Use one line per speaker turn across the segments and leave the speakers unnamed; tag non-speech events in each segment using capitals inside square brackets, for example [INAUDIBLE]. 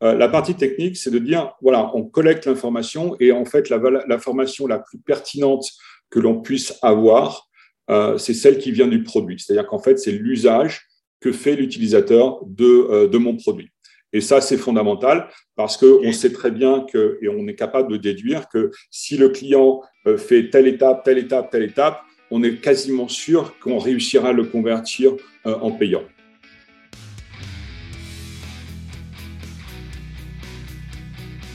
la partie technique, c'est de dire, voilà, on collecte l'information et en fait, l'information la, plus pertinente que l'on puisse avoir, c'est celle qui vient du produit. C'est-à-dire qu'en fait, c'est l'usage que fait l'utilisateur de, de mon produit. Et ça, c'est fondamental parce qu'on sait très bien que, et on est capable de déduire que si le client euh, fait telle étape, telle étape, telle étape, on est quasiment sûr qu'on réussira à le convertir euh, en payant.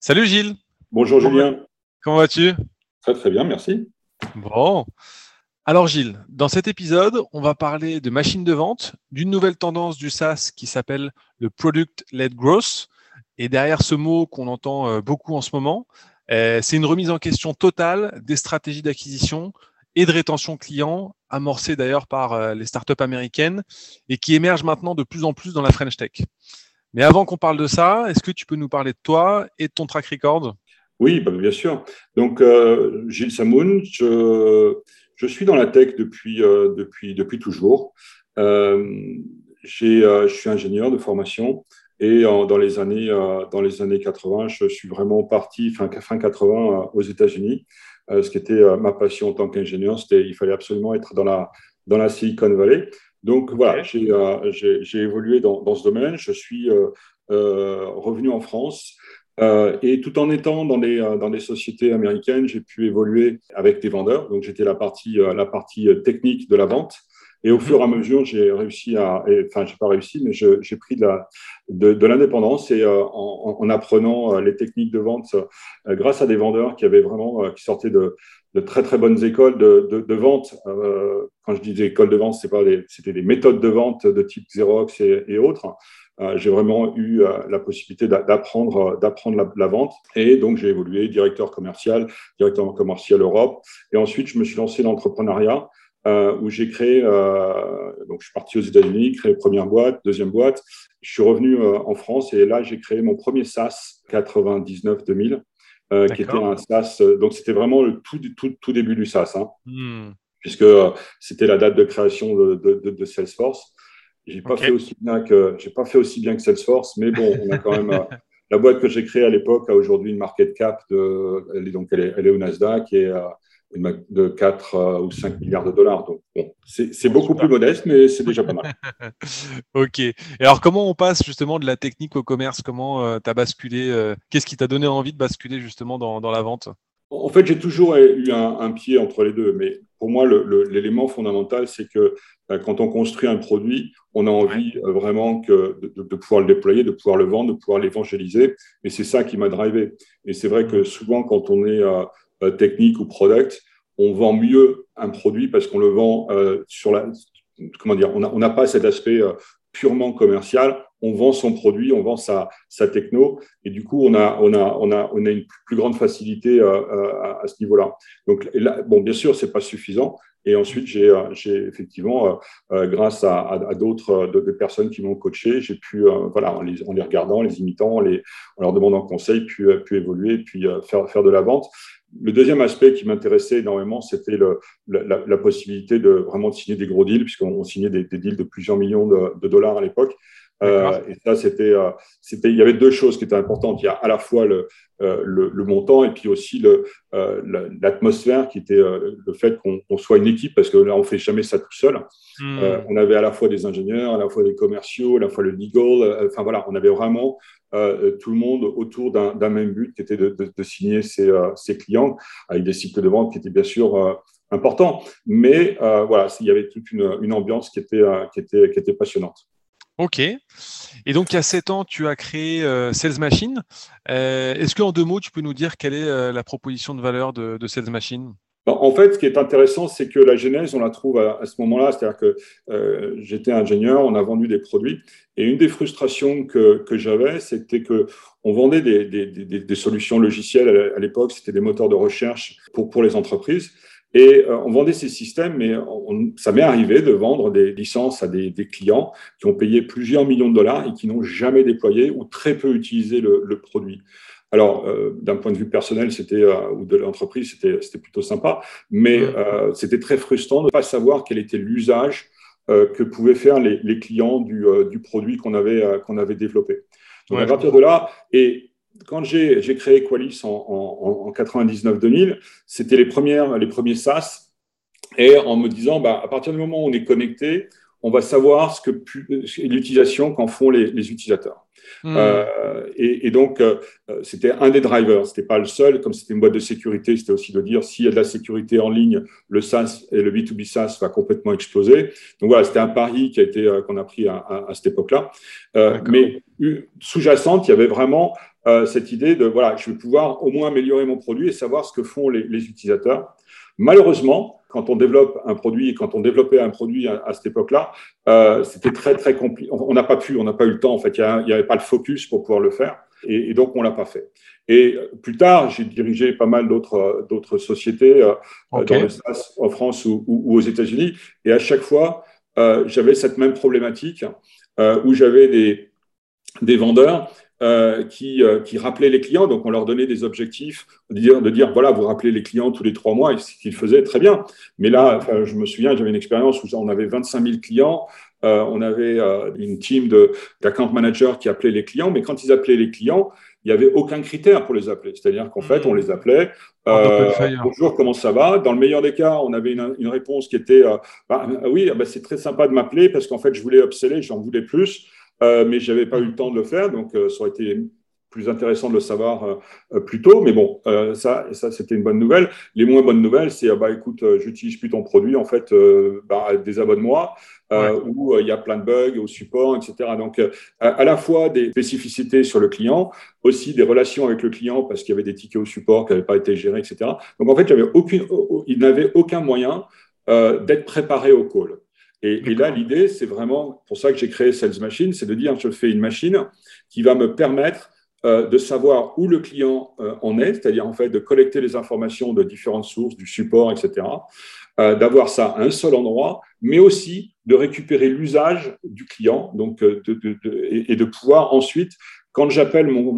Salut Gilles
Bonjour Julien
Comment vas-tu?
Très très bien, merci.
Bon, alors Gilles, dans cet épisode, on va parler de machines de vente, d'une nouvelle tendance du SaaS qui s'appelle le Product-Led Growth. Et derrière ce mot qu'on entend euh, beaucoup en ce moment, euh, c'est une remise en question totale des stratégies d'acquisition et de rétention client, amorcées d'ailleurs par euh, les startups américaines et qui émergent maintenant de plus en plus dans la French Tech. Mais avant qu'on parle de ça, est-ce que tu peux nous parler de toi et de ton track record?
Oui, bah, bien sûr. Donc, Gilles Samoun, je suis dans la tech depuis, euh, depuis, depuis toujours. Euh, euh, je suis ingénieur de formation et dans, les années, dans les années 80, je suis vraiment parti, fin, fin 80, aux États-Unis. ce qui était ma passion en tant qu'ingénieur, c'était il fallait absolument être dans la, dans la Silicon Valley. Donc voilà, j'ai évolué dans, dans, ce domaine. Je suis revenu en France euh, et tout en étant dans euh, dans des sociétés américaines, j'ai pu évoluer avec des vendeurs. Donc, j'étais la partie, euh, la partie technique de la vente. Et au fur et à mesure, j'ai réussi à, enfin, j'ai pas réussi, mais j'ai pris de, la, de, de l'indépendance et en, en, apprenant les techniques de vente grâce à des vendeurs qui avaient vraiment, qui sortaient de, de très très bonnes écoles de, de, vente. quand je dis écoles de vente, c'est pas c'était des méthodes de vente de type Xerox et, autres. Euh, j'ai vraiment eu euh, la possibilité d'apprendre, d'apprendre la, vente. Et donc, j'ai évolué directeur commercial, directeur commercial Europe. Et ensuite, je me suis lancé dans l'entrepreneuriat. Euh, où j'ai créé, donc je suis parti aux États-Unis, créé première boîte, deuxième boîte. Je suis revenu en France et là j'ai créé mon premier SaaS 99-2000, qui était un SaaS. Donc c'était vraiment le tout, tout, tout début du SaaS, hein, hmm. puisque c'était la date de création de, de, de Salesforce. J'ai pas fait aussi bien que j'ai pas fait aussi bien que Salesforce, mais bon, on a quand même euh, [LAUGHS] la boîte que j'ai créée à l'époque a aujourd'hui une market cap de, elle est donc elle est, elle est au Nasdaq et euh, de 4 euh, ou 5 milliards de dollars. Donc bon, c'est beaucoup plus modeste, mais c'est déjà pas mal. [LAUGHS]
ok. Et alors comment on passe justement de la technique au commerce? Comment tu as basculé Qu'est-ce qui t'a donné envie de basculer justement dans, dans la vente?
En fait, j'ai toujours eu un, pied entre les deux, mais pour moi, l'élément fondamental, c'est que euh, quand on construit un produit, on a envie euh, vraiment que de, pouvoir le déployer, de pouvoir le vendre, de pouvoir l'évangéliser, et c'est ça qui m'a drivé. Et c'est vrai que souvent, quand on est euh, technique ou product, on vend mieux un produit parce qu'on le vend sur la, comment dire, on n'a pas cet aspect purement commercial, on vend son produit, on vend sa, sa techno, et du coup, on a, on a, on a, on a une plus grande facilité euh, euh, à, ce niveau-là. Donc, bon, bien sûr, c'est pas suffisant. Et ensuite, j'ai, euh, effectivement, grâce à, à, d'autres de, personnes qui m'ont coaché, j'ai pu, voilà, en les, en les, regardant, les imitant, en, les, en leur demandant conseil, puis, pu évoluer, puis faire, faire de la vente. Le deuxième aspect qui m'intéressait énormément, c'était la, la, possibilité de vraiment de signer des gros deals, puisqu'on signait des, des deals de plusieurs millions de, de dollars à l'époque. Euh, et ça, c'était, euh, c'était, il y avait deux choses qui étaient importantes. Il y a à la fois le, euh, le, le montant et puis aussi le, l'atmosphère qui était le fait qu'on, soit une équipe parce que là, on fait jamais ça tout seul. Hmm. on avait à la fois des ingénieurs, à la fois des commerciaux, à la fois le legal. enfin voilà, on avait vraiment tout le monde autour d'un même but qui était de, signer ses, clients avec des cycles de vente qui étaient bien sûr importants. Mais voilà, il y avait toute une, ambiance qui était, qui, était, qui était passionnante.
Ok. Et donc, il y a sept ans, tu as créé Sales Machine. Est-ce qu'en deux mots, tu peux nous dire quelle est la proposition de valeur de, de Sales Machine?
En fait, ce qui est intéressant, c'est que la genèse, on la trouve à, ce moment-là. C'est-à-dire que euh, j'étais ingénieur, on a vendu des produits. Et une des frustrations que, j'avais, c'était qu'on vendait des, solutions logicielles à l'époque, c'était des moteurs de recherche pour, pour les entreprises. Et euh, on vendait ces systèmes, mais ça m'est arrivé de vendre des licences à des, clients qui ont payé plusieurs millions de dollars et qui n'ont jamais déployé ou très peu utilisé le produit. Alors, euh, d'un point de vue personnel, c'était euh, ou de l'entreprise, c'était, c'était plutôt sympa, mais euh, c'était très frustrant de ne pas savoir quel était l'usage que pouvaient faire les, les clients du, du, produit qu'on avait, qu'on avait développé. Donc, à partir de là, et quand j'ai, j'ai créé Qualis en, en, en 99-2000, c'était les, premières, les premiers SaaS, et en me disant, bah, à partir du moment où on est connecté, on va savoir ce que l'utilisation qu'en font les, les utilisateurs. Hmm. Euh, et, donc, euh, c'était un des drivers. C'était pas le seul. Comme c'était une boîte de sécurité, c'était aussi de dire s'il y a de la sécurité en ligne, le SaaS et le B2B SaaS va complètement exploser. Donc voilà, c'était un pari qui a été euh, qu'on a pris à, cette époque-là. mais sous-jacente, il y avait vraiment cette idée de voilà, je vais pouvoir au moins améliorer mon produit et savoir ce que font les, les utilisateurs. Malheureusement, quand on développe un produit, quand on développait un produit à, cette époque-là, euh, c'était très très compliqué. On n'a pas pu, on n'a pas eu le temps. En fait, il n'y avait pas le focus pour pouvoir le faire, et, donc on l'a pas fait. Et plus tard, j'ai dirigé pas mal d'autres d'autres sociétés euh, dans le SAS en France ou, aux États-Unis, et à chaque fois, euh, j'avais cette même problématique où j'avais des des vendeurs euh, qui, euh, qui rappelaient les clients. Donc, on leur donnait des objectifs, de dire, de dire voilà, vous rappelez les clients tous les trois mois, et ce qu'ils faisaient très bien. Mais là, je me souviens, j'avais une expérience où on avait 25 000 clients. Euh, on avait une team d'account managers qui appelaient les clients, mais quand ils appelaient les clients, il n'y avait aucun critère pour les appeler. C'est-à-dire qu'en fait, on les appelait Bonjour, comment ça va? Dans le meilleur des cas, on avait une, réponse qui était bah, Oui, bah, c'est très sympa de m'appeler parce qu'en fait, je voulais upseller, j'en voulais plus. Euh, mais je n'avais pas eu le temps de le faire, donc euh, ça aurait été plus intéressant de le savoir euh, plus tôt. Mais bon, ça, ça c'était une bonne nouvelle. Les moins bonnes nouvelles, c'est bah écoute, j'utilise plus ton produit, en fait, bah, désabonne-moi. où il y a plein de bugs au support, etc. Donc, à, la fois des spécificités sur le client, aussi des relations avec le client parce qu'il y avait des tickets au support qui n'avaient pas été gérés, etc. Donc, en fait, aucune, il n'avait aucun moyen d'être préparé au call. Et, là, l'idée, c'est vraiment pour ça que j'ai créé Sales Machine, c'est de dire je fais une machine qui va me permettre euh, de savoir où le client euh, en est, c'est-à-dire en fait de collecter les informations de différentes sources, du support, etc., euh, d'avoir ça à un seul endroit, mais aussi de récupérer l'usage du client donc, de, de, et, de pouvoir ensuite quand j'appelle mon,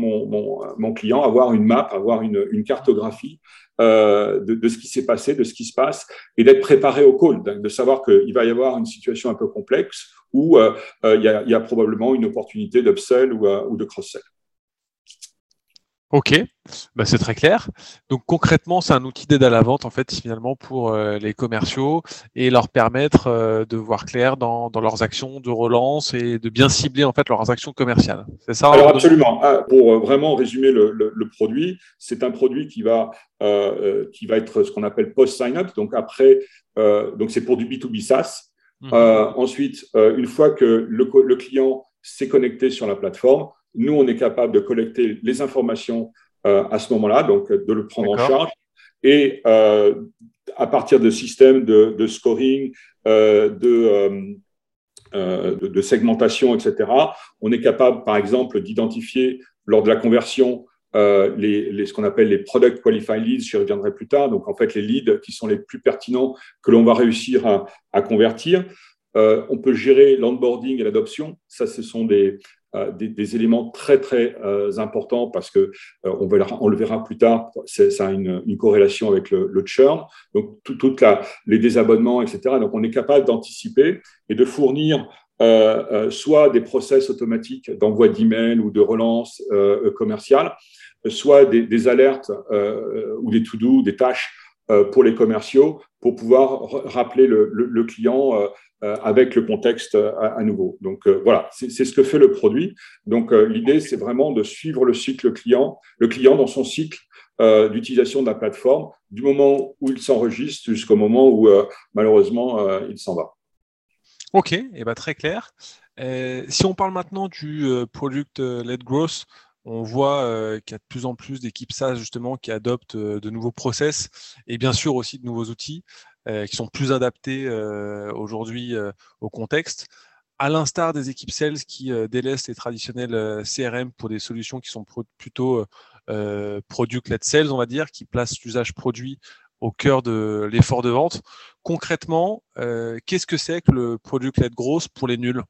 mon, client, avoir une map, avoir une, cartographie euh, de, ce qui s'est passé, de ce qui se passe, et d'être préparé au call, de, savoir qu'il va y avoir une situation un peu complexe où euh, euh, il, y a, y, a, probablement une opportunité d'upsell ou, ou de cross-sell.
Ok, bah c'est très clair. Donc concrètement, c'est un outil d'aide à la vente en fait finalement pour euh, les commerciaux et leur permettre euh, de voir clair dans, dans, leurs actions de relance et de bien cibler en fait leurs actions commerciales. C'est ça
Alors absolument. Ah, pour euh, vraiment résumer le, le, produit, c'est un produit qui va qui va être ce qu'on appelle post sign up. Donc après, donc c'est pour du B2B SaaS. Mhm. ensuite, une fois que le, le client s'est connecté sur la plateforme, nous, on est capable de collecter les informations euh, à ce moment-là, donc de le prendre en charge. Et euh, à partir de systèmes de, scoring, euh, de, de, segmentation, etc., on est capable, par exemple, d'identifier lors de la conversion les, les, ce qu'on appelle les product qualified leads, j'y reviendrai plus tard, donc en fait les leads qui sont les plus pertinents que l'on va réussir à, à convertir. on peut gérer l'onboarding et l'adoption. Ça, ce sont des, euh, des, éléments très très euh, importants parce que euh, on, le verra plus tard, ça a une, corrélation avec le, churn, donc toutes les désabonnements, etc. Donc on est capable d'anticiper et de fournir soit des process automatiques d'envoi d'email ou de relance commerciale, soit des, alertes ou des to-do, des tâches pour les commerciaux pour pouvoir rappeler le, client avec le contexte à, nouveau. Donc voilà, c'est ce que fait le produit. Donc l'idée, c'est vraiment de suivre le cycle client, le client dans son cycle d'utilisation de la plateforme, du moment où il s'enregistre jusqu'au moment où malheureusement il s'en va.
Ok, et eh ben, très clair. si on parle maintenant du product-led growth, on voit euh, qu'il y a de plus en plus d'équipes SaaS justement qui adoptent euh, de nouveaux process et bien sûr aussi de nouveaux outils euh, qui sont plus adaptés aujourd'hui au contexte. À l'instar des équipes sales qui délaissent les traditionnels CRM pour des solutions qui sont plutôt product-led sales, on va dire, qui placent l'usage produit au cœur de l'effort de vente. Concrètement, qu'est-ce que c'est que le product-led growth pour les nuls?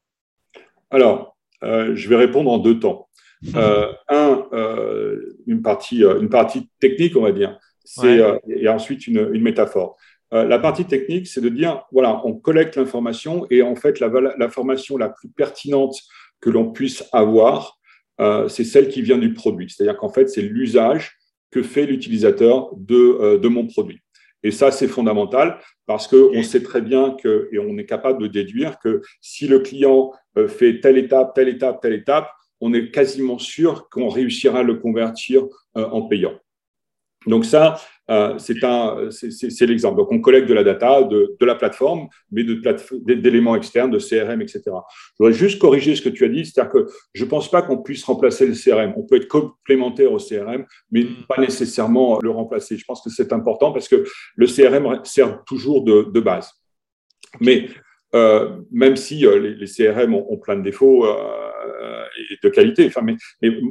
Alors, je vais répondre en deux temps. [LAUGHS] Euh, un, euh, une, partie, euh, une partie technique, on va dire, c'est, et ensuite une, une métaphore. La partie technique, c'est de dire, voilà, on collecte l'information et en fait, l'information la, la plus pertinente que l'on puisse avoir, c'est celle qui vient du produit. C'est-à-dire qu'en fait, c'est l'usage que fait l'utilisateur de, de mon produit. Et ça, c'est fondamental parce qu'on sait très bien que, et on est capable de déduire que si le client fait telle étape, telle étape, telle étape, on est quasiment sûr qu'on réussira à le convertir euh, en payant. Donc ça, euh, c'est l'exemple. Donc on collecte de la data de, la plateforme, mais d'éléments externes, de CRM, etc. Je voudrais juste corriger ce que tu as dit, c'est-à-dire que je ne pense pas qu'on puisse remplacer le CRM. On peut être complémentaire au CRM, mais hmm. pas nécessairement le remplacer. Je pense que c'est important parce que le CRM sert toujours de, base. Mais euh, même si les, CRM ont, plein de défauts, et de qualité. Enfin, mais,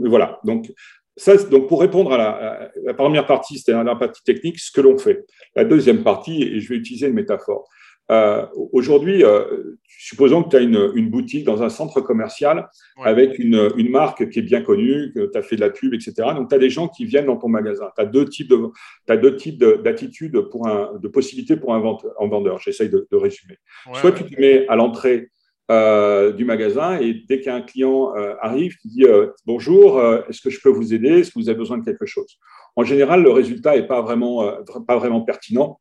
voilà. Donc, ça, donc, pour répondre à la, première partie, c'était la partie technique, ce que l'on fait. La deuxième partie, et je vais utiliser une métaphore. Euh, aujourd'hui, euh, supposons que tu as une, boutique dans un centre commercial avec une, marque qui est bien connue, que tu as fait de la pub, etc. Donc, tu as des gens qui viennent dans ton magasin. Tu as deux types de, d'attitudes un, de possibilités pour un, vendeur. J'essaye de, résumer. Soit tu te mets à l'entrée euh, du magasin et dès qu'un client euh, arrive, qui dit euh, bonjour, est-ce que je peux vous aider? Est-ce que vous avez besoin de quelque chose? En général, le résultat n'est pas vraiment, pas vraiment pertinent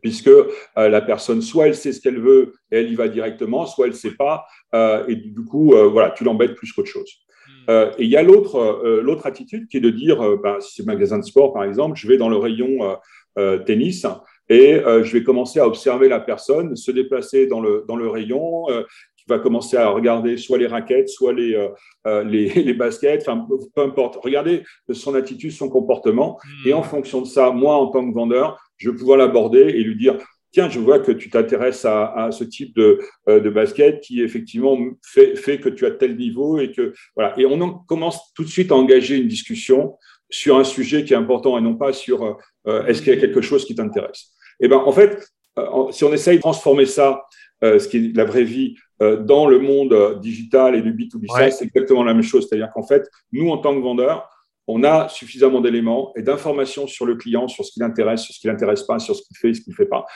puisque la personne, soit elle sait ce qu'elle veut et elle y va directement, soit elle ne sait pas, et du coup, voilà, tu l'embêtes plus qu'autre chose. Hmm. et il y a l'autre, l'autre attitude qui est de dire, ben, si c'est magasin de sport par exemple, je vais dans le rayon tennis et je vais commencer à observer la personne se déplacer dans le, dans le rayon, va commencer à regarder soit les raquettes, soit les, euh, euh, [LAUGHS] les, baskets, enfin, peu importe. Regardez son attitude, son comportement. Hmm. Et en fonction de ça, moi, en tant que vendeur, je vais pouvoir l'aborder et lui dire Tiens, je vois que tu t'intéresses à, ce type de, euh, de, basket qui effectivement fait, fait, que tu as tel niveau et que voilà. Et on commence tout de suite à engager une discussion sur un sujet qui est important et non pas sur est-ce qu'il y a quelque chose qui t'intéresse. Et eh ben en fait, si on essaye de transformer ça, ce qui est la vraie vie, dans le monde euh, digital et du B2B, c'est exactement la même chose. C'est-à-dire qu'en fait, nous, en tant que vendeurs, on a suffisamment d'éléments et d'informations sur le client, sur ce qui l'intéresse, sur ce qui l'intéresse pas, sur ce qu'il fait et ce qu'il ne fait pas,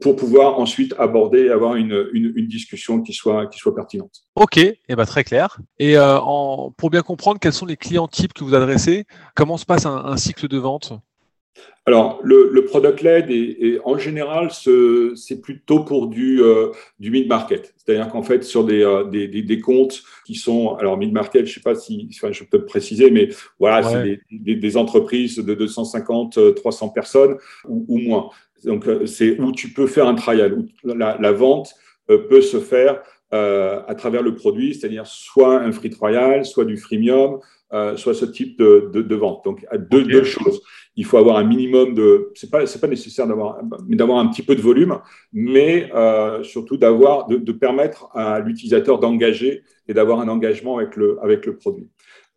pour pouvoir ensuite aborder et avoir une, une, discussion qui soit, qui soit pertinente.
Ok, et eh ben, très clair. Et euh, en, pour bien comprendre, quels sont les clients types que vous adressez Comment se passe un cycle de vente?
Alors, le, product led, est, en général, c'est plutôt pour du, euh, du mid-market. C'est-à-dire qu'en fait, sur des, euh, des, des, comptes qui sont, alors mid-market, je ne sais pas si enfin, je peux préciser, mais voilà, c'est des, entreprises de 250, 300 personnes ou, moins. Donc, euh, c'est où tu peux faire un trial, où la, la vente peut se faire à travers le produit, c'est-à-dire soit un free trial, soit du freemium, euh, soit ce type de, de, vente. Donc, deux, deux, choses. Il faut avoir un minimum de. C'est pas, c'est pas nécessaire d'avoir, mais d'avoir un petit peu de volume, mais euh, surtout d'avoir, de, de, permettre à l'utilisateur d'engager et d'avoir un engagement avec le, avec le produit.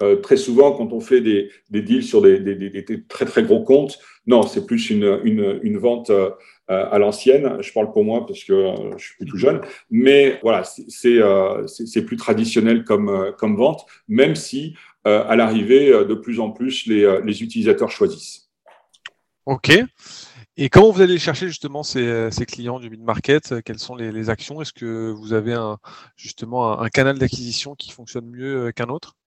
Euh, très souvent, quand on fait des, deals sur des, très très gros comptes, non, c'est plus une, vente euh, à l'ancienne. Je parle pour moi parce que euh, je suis plus jeune, mais voilà, c'est plus traditionnel comme, vente, même si à l'arrivée, de plus en plus, les, utilisateurs choisissent.
OK. Et comment vous allez chercher justement ces, clients du mid-market? Quelles sont les, actions? Est-ce que vous avez justement un, canal d'acquisition qui fonctionne mieux qu'un autre?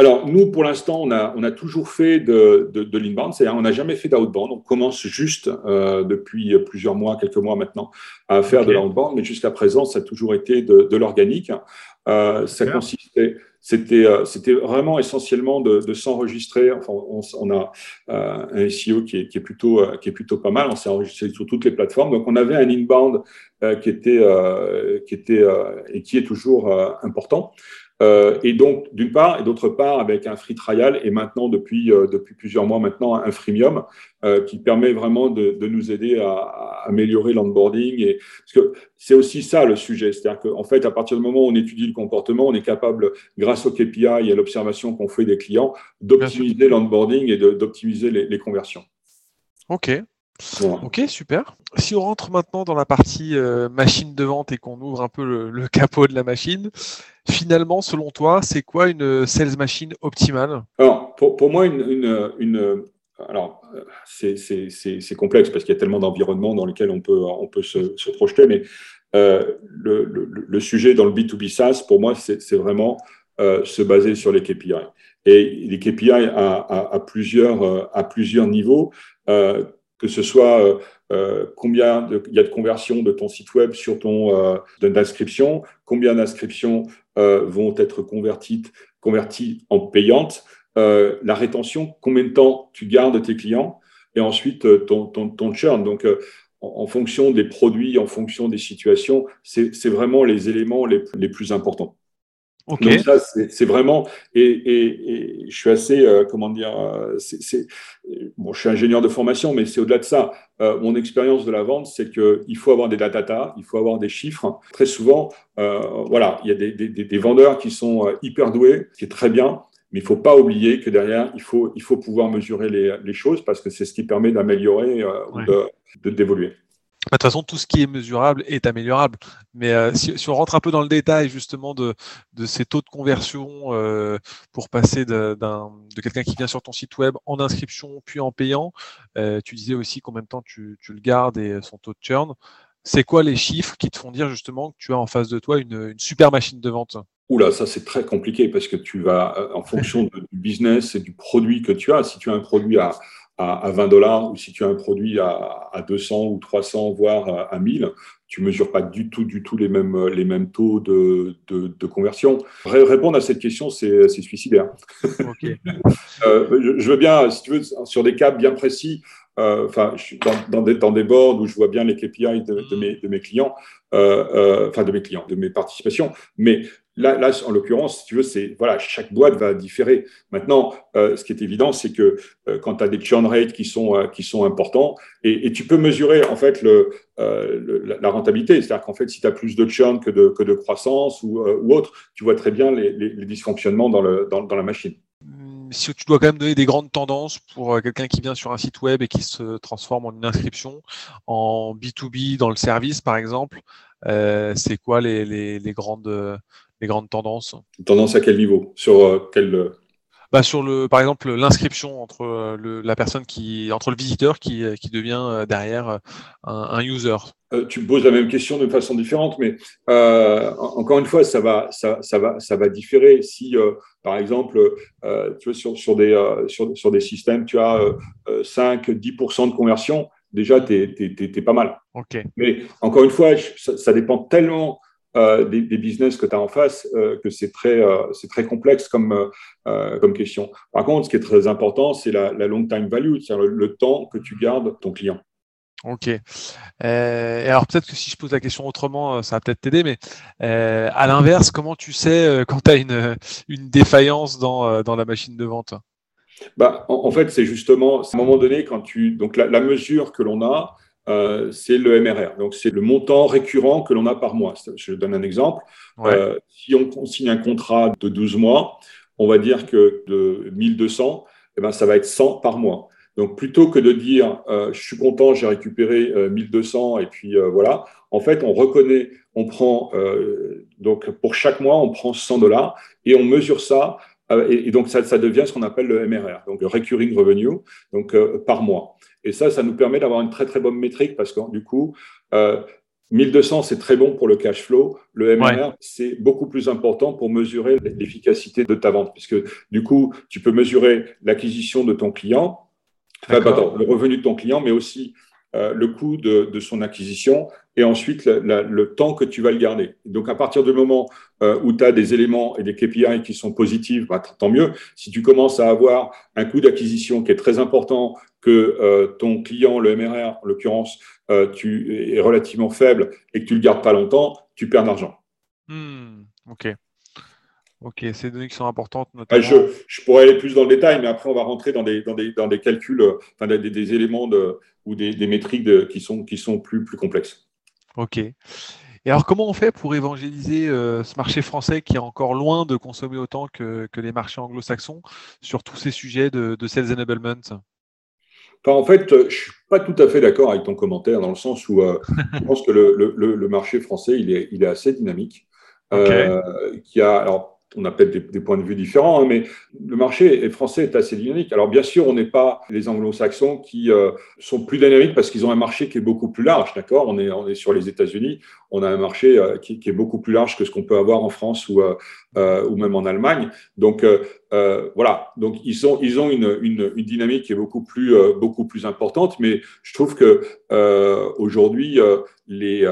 Alors, nous, pour l'instant, on a, on a toujours fait de, de, de l'inbound, c'est-à-dire on n'a jamais fait d'outbound. On commence juste euh, depuis plusieurs mois, quelques mois maintenant, à faire de l'outbound, mais jusqu'à présent, ça a toujours été de, de l'organique. Euh, ça consistait, c'était, euh, c'était vraiment essentiellement de, de s'enregistrer. Enfin, on, on a euh, un SEO qui est, qui est, plutôt, euh, qui est plutôt pas mal. On s'est enregistré sur toutes les plateformes. Donc, on avait un inbound euh, qui était, qui était et qui est toujours important. Euh, et donc, d'une part, et d'autre part, avec un free trial, et maintenant, depuis, euh, depuis plusieurs mois maintenant, un freemium, euh, qui permet vraiment de, de nous aider à, à améliorer l'onboarding. Et, parce que c'est aussi ça le sujet. C'est-à-dire qu'en fait, à partir du moment où on étudie le comportement, on est capable, grâce au KPI et à l'observation qu'on fait des clients, d'optimiser l'onboarding et d'optimiser les, les conversions.
OK. Ok, super. Si on rentre maintenant dans la partie euh, machine de vente et qu'on ouvre un peu le, le, capot de la machine, finalement, selon toi, c'est quoi une sales machine optimale?
Alors, pour, moi, une, une, une alors, c'est complexe parce qu'il y a tellement d'environnements dans lesquels on peut, on peut se, projeter, mais euh, le, le, sujet dans le B2B SaaS, pour moi, c'est vraiment euh, se baser sur les KPI. Et les KPI à, à, plusieurs, euh, à plusieurs niveaux. Euh, que ce soit euh, euh, combien il y a de conversions de ton site web sur ton euh, d'inscription, combien d'inscriptions euh, vont être converties, converties en payantes, euh, la rétention, combien de temps tu gardes tes clients, et ensuite euh, ton, ton, ton churn. Donc, en, en, fonction des produits, en fonction des situations, c'est vraiment les éléments les, les plus importants. Okay. Donc ça, c'est vraiment, et, et, et, je suis assez, euh, comment dire, c'est, bon, je suis ingénieur de formation, mais c'est au-delà de ça. Euh, mon expérience de la vente, c'est qu'il faut avoir des data, il faut avoir des chiffres. Très souvent, euh, voilà, il y a des, des, des, vendeurs qui sont hyper doués, ce qui est très bien, mais il ne faut pas oublier que derrière, il faut, il faut pouvoir mesurer les, les choses parce que c'est ce qui permet d'améliorer ou ouais. d'évoluer.
Bah, de toute façon, tout ce qui est mesurable est améliorable. Mais euh, si, on rentre un peu dans le détail justement de, de ces taux de conversion euh, pour passer de, de quelqu'un qui vient sur ton site web en inscription puis en payant, euh, tu disais aussi combien de temps tu, tu, le gardes et son taux de churn. C'est quoi les chiffres qui te font dire justement que tu as en face de toi une, une super machine de vente?
Oula, ça c'est très compliqué parce que tu vas, en fonction du business et du produit que tu as, si tu as un produit à, à, 20 dollars ou si tu as un produit à, à 200 ou 300, voire à 1000, tu mesures pas du tout, du tout les mêmes, les mêmes taux de, de, de conversion. Répondre à cette question, c'est suicidaire. Okay. [LAUGHS] euh, je, veux bien, si tu veux, sur des cas bien précis, euh, enfin, je suis dans, dans, des, dans des boards où je vois bien les KPI de, de, mes, de mes clients, euh, enfin de mes clients, de mes participations, mais Là, en l'occurrence, si tu veux, c'est voilà, chaque boîte va différer. Maintenant, euh, ce qui est évident, c'est que euh, quand tu as des churn rates qui sont euh, qui sont importants, et, tu peux mesurer en fait le, la rentabilité, c'est-à-dire qu'en fait, si tu as plus de churn que de que de croissance ou, autre, tu vois très bien les, dysfonctionnements dans le dans, la machine
si tu dois quand même donner des grandes tendances pour quelqu'un qui vient sur un site web et qui se transforme en une inscription en B2B dans le service, par exemple, c'est quoi les, les, les, grandes les grandes tendances
Tendance à quel niveau? Sur euh, quel euh,
bah sur le, par exemple, l'inscription entre euh, le, la personne qui, entre le visiteur qui, qui devient derrière un, un user.
Euh, tu poses la même question de façon différente, mais euh, encore une fois, ça va, ça, ça va, ça va différer. Si, euh, par exemple, tu vois, sur, sur des, sur, sur, des systèmes, tu as 5-10% de conversion, déjà, tu es, pas mal.
Okay.
Mais encore une fois, ça, ça dépend tellement euh, des, des, business que tu as en face, euh, que c'est très, euh, c'est très complexe comme, comme question. Par contre, ce qui est très important, c'est la, la, long time value, c'est-à-dire le, le, temps que tu gardes ton client.
Ok. Et alors peut-être que si je pose la question autrement, ça va peut-être t'aider, mais à l'inverse, comment tu sais quand tu as une, une défaillance dans, dans la machine de vente?
Bah, en, en fait, c'est justement à un moment donné quand tu donc la, la mesure que l'on a, euh, c'est le MRR. Donc, c'est le montant récurrent que l'on a par mois. Je donne un exemple. Ouais. Euh, si on, signe un contrat de 12 mois, on va dire que de 1200, eh ben, ça va être 100 par mois. Donc, plutôt que de dire euh, je suis content, j'ai récupéré 1200 et puis voilà, en fait, on reconnaît, on prend, donc pour chaque mois, on prend 100 dollars et on mesure ça. Et, et, donc, ça, ça devient ce qu'on appelle le MRR, donc le Recurring Revenue, donc par mois. Et ça, ça nous permet d'avoir une très très bonne métrique parce que du coup, euh, 1200, c'est très bon pour le cash flow. Le MRR, c'est beaucoup plus important pour mesurer l'efficacité de ta vente, puisque du coup, tu peux mesurer l'acquisition de ton client, le revenu de ton client, mais aussi euh, le coût de, son acquisition et ensuite le temps que tu vas le garder. Donc, à partir du moment euh, où tu as des éléments et des KPI qui sont positifs, bah, tant mieux. Si tu commences à avoir un coût d'acquisition qui est très important, que euh, ton client, le MRR en l'occurrence, tu est relativement faible et que tu le gardes pas longtemps, tu perds d'argent.
Hmm, ok. Ok, ces données qui sont importantes
notamment. Je, pourrais aller plus dans le détail, mais après on va rentrer dans des, dans des, dans des calculs, enfin, des, des, éléments de, ou des, des métriques de, qui, sont, qui sont plus, plus complexes.
Ok. Et alors comment on fait pour évangéliser euh, ce marché français qui est encore loin de consommer autant que, que les marchés anglo-saxons sur tous ces sujets de, de sales enablement?
En fait, je ne suis pas tout à fait d'accord avec ton commentaire dans le sens où euh, [LAUGHS] je pense que le, le, le, marché français, il est, il est assez dynamique. Euh, qui a, alors, on a peut-être des, points de vue différents, hein, mais le marché français est assez dynamique. Alors bien sûr, on n'est pas les anglo-saxons qui euh, sont plus dynamiques parce qu'ils ont un marché qui est beaucoup plus large, d'accord? On est sur les États-Unis, on a un marché euh, qui, est beaucoup plus large que ce qu'on peut avoir en France ou, euh, ou même en Allemagne. Donc voilà, donc ils, ont ils ont une, une, une, dynamique qui est beaucoup plus, beaucoup plus importante, mais je trouve que aujourd'hui, les,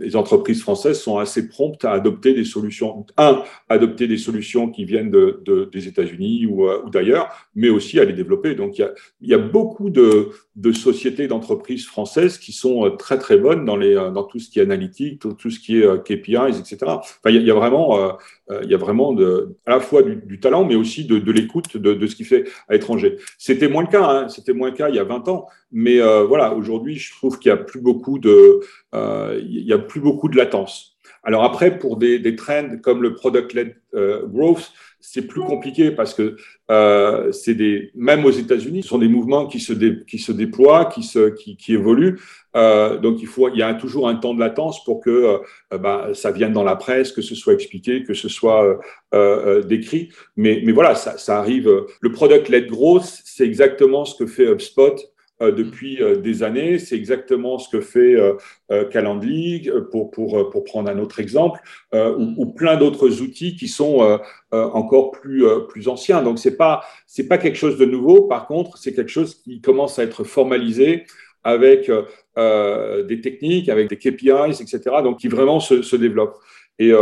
les, entreprises françaises sont assez promptes à adopter des solutions. Un, adopter des solutions qui viennent de, de, des États-Unis ou, ou d'ailleurs, mais aussi à les développer. Donc, il y a, il y a beaucoup de, de sociétés, d'entreprises françaises qui sont euh, très, très bonnes dans, les, euh, dans tout ce qui est analytique, tout, ce qui est euh, KPIs, etc. Il y y a vraiment, il y a vraiment de, à la fois du, talent, mais aussi de, l'écoute de, ce qui fait à l'étranger. C'était moins le cas, hein, c'était moins le cas il y a 20 ans, mais voilà, aujourd'hui, je trouve qu'il y a plus beaucoup de, il y a plus beaucoup de latence. Alors après, pour des, des trends comme le product-led euh, growth, c'est plus compliqué parce que euh, c'est des, même aux États-Unis, ce sont des mouvements qui se, qui se déploient, qui, se, qui, évoluent. Euh, donc il faut, il y a toujours un temps de latence pour que euh, bah, ça vienne dans la presse, que ce soit expliqué, que ce soit euh, euh, décrit. Mais, mais voilà, ça, ça arrive. Le product-led growth, c'est exactement ce que fait HubSpot depuis euh, des années. C'est exactement ce que fait euh, Calendly, pour, pour, pour prendre un autre exemple, ou, plein d'autres outils qui sont encore plus, plus anciens. Donc, ce n'est pas, pas quelque chose de nouveau. Par contre, c'est quelque chose qui commence à être formalisé avec des techniques, avec des KPIs, etc., donc qui vraiment se, se développent. Et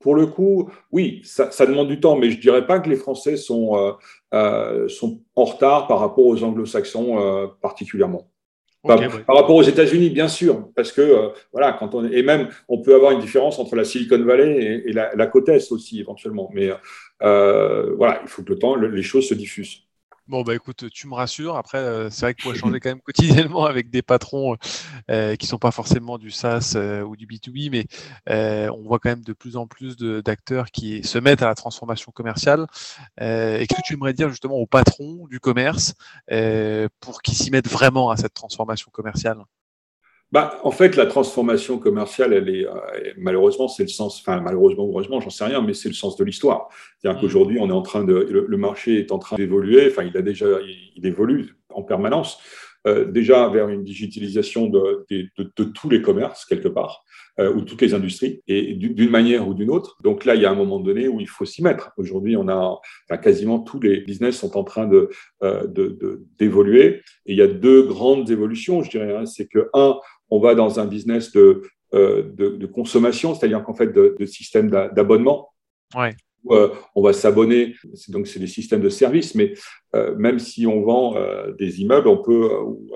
pour le coup, oui, ça, ça, demande du temps, mais je dirais pas que les Français sont, euh, euh, sont en retard par rapport aux Anglo-Saxons euh, particulièrement. par, rapport aux États-Unis, bien sûr, parce que voilà, quand on et même on peut avoir une différence entre la Silicon Valley et, la, la, côte est aussi éventuellement, mais voilà, il faut que le temps, les choses se diffusent.
Bon, bah écoute, tu me rassures. Après, euh, c'est vrai que pour échanger [LAUGHS] quand même quotidiennement avec des patrons euh, qui sont pas forcément du SaaS euh, ou du B2B, mais euh, on voit quand même de plus en plus d'acteurs qui se mettent à la transformation commerciale. et qu'est-ce que tu aimerais dire justement aux patrons du commerce pour qu'ils s'y mettent vraiment à cette transformation commerciale?
Bah, en fait, la transformation commerciale, elle est euh, malheureusement, c'est le sens, enfin malheureusement ou heureusement, j'en sais rien, mais c'est le sens de l'histoire. C'est-à-dire mm. qu'aujourd'hui, on est en train de, le, marché est en train d'évoluer. Enfin, il a déjà, il, évolue en permanence. Euh, déjà vers une digitalisation de, de, de, tous les commerces quelque part euh, ou toutes les industries et d'une manière ou d'une autre. Donc là, il y a un moment donné où il faut s'y mettre. Aujourd'hui, on a enfin, quasiment tous les business sont en train de d'évoluer et il y a deux grandes évolutions, je dirais. Hein. C'est que un, on va dans un business de, euh, de, consommation, c'est-à-dire qu'en fait, de, de système d'abonnement.
Ouais.
Euh, on va s'abonner, donc c'est des systèmes de services, mais euh, même si on vend euh, des immeubles, on peut, ou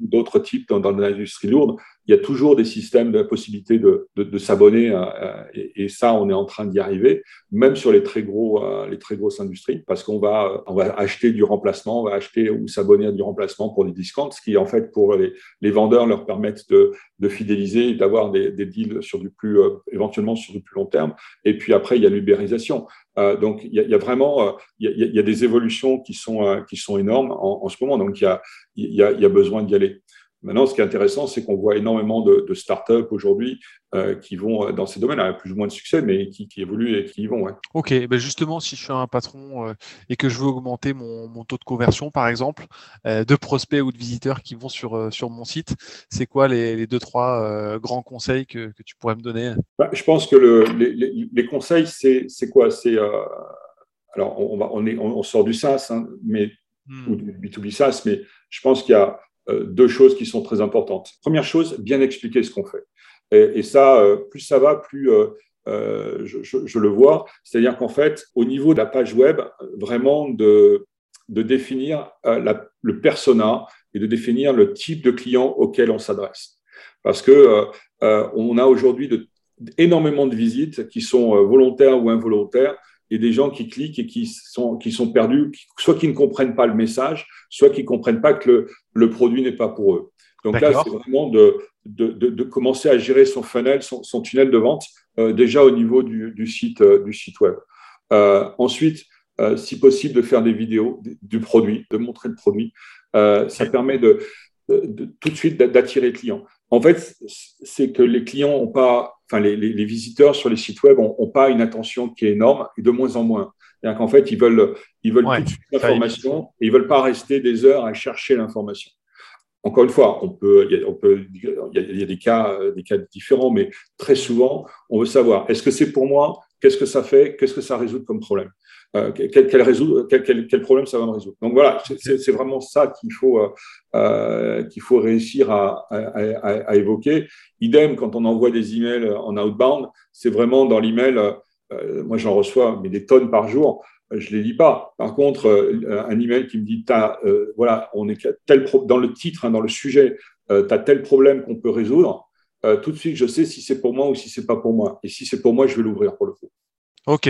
d'autres types dans, l'industrie lourde, il y a toujours des systèmes de possibilité de, s'abonner euh, euh, et, ça, on est en train d'y arriver, même sur les très gros, euh, les très grosses industries, parce qu'on va, on va acheter du remplacement, on va acheter ou s'abonner à du remplacement pour des discounts, ce qui en fait pour les, vendeurs leur permettent de, de fidéliser, d'avoir des, des, deals sur du plus, éventuellement sur du plus long terme. Et puis après, il y a l'ubérisation. Euh, donc, il y, y, a vraiment il y y a des évolutions qui sont, qui sont énormes en, ce moment. Donc, il y a, y a, a besoin d'y aller. Maintenant, ce qui est intéressant, c'est qu'on voit énormément de, de startups aujourd'hui euh, qui vont dans ces domaines, avec plus ou moins de succès, mais qui, qui évoluent et qui y vont. Ouais.
Ok, ben justement, si je suis un patron euh, et que je veux augmenter mon, mon, taux de conversion, par exemple, euh, de prospects ou de visiteurs qui vont sur, euh, sur mon site, c'est quoi les, les, deux, trois euh, grands conseils que, que, tu pourrais me donner?
Bah, Je pense que le, les, conseils, c'est quoi? C'est alors on, va, on, est, on, sort du SaaS, hein, mais hmm. ou du B2B SaaS, mais je pense qu'il y a euh, deux choses qui sont très importantes. Première chose, bien expliquer ce qu'on fait. Et, ça, euh, plus ça va, plus euh, euh je, le vois. C'est-à-dire qu'en fait, au niveau de la page web, vraiment de, de définir le persona et de définir le type de client auquel on s'adresse. Parce que on a aujourd'hui énormément de visites qui sont volontaires ou involontaires et des gens qui cliquent et qui sont, qui sont perdus, soit qui ne comprennent pas le message, soit qui ne comprennent pas que le, le produit n'est pas pour eux. Donc là, c'est vraiment de, de, de, de, commencer à gérer son funnel, son, son tunnel de vente, euh, déjà au niveau du, du, site, euh, du site web. Euh, ensuite, si possible, de faire des vidéos du produit, de montrer le produit. Ça permet de, tout de suite d'attirer les clients. En fait, c'est que les clients n'ont pas enfin, les, les, les, visiteurs sur les sites web n'ont pas une attention qui est énorme et de moins en moins. C'est-à-dire qu'en fait, ils veulent, ils veulent ouais, tout de suite l'information et ils veulent pas rester des heures à chercher l'information. Encore une fois, on peut, il y a, on peut, il y a, il y a des cas, des cas différents, mais très souvent, on veut savoir est-ce que c'est pour moi Qu'est-ce que ça fait? Qu'est-ce que ça résout comme problème? Euh, quel, problème ça va me résoudre? Donc voilà, c'est vraiment ça qu'il faut, euh, euh, faut réussir à, évoquer. Idem, quand on envoie des emails en outbound, c'est vraiment dans l'email, moi j'en reçois mais des tonnes par jour, je les lis pas. Par contre, un email qui me dit, voilà, on est tel dans le titre, hein, dans le sujet, tu as tel problème qu'on peut résoudre, tout de suite je sais si c'est pour moi ou si c'est pas pour moi. Et si c'est pour moi, je vais l'ouvrir pour le coup.
Ok,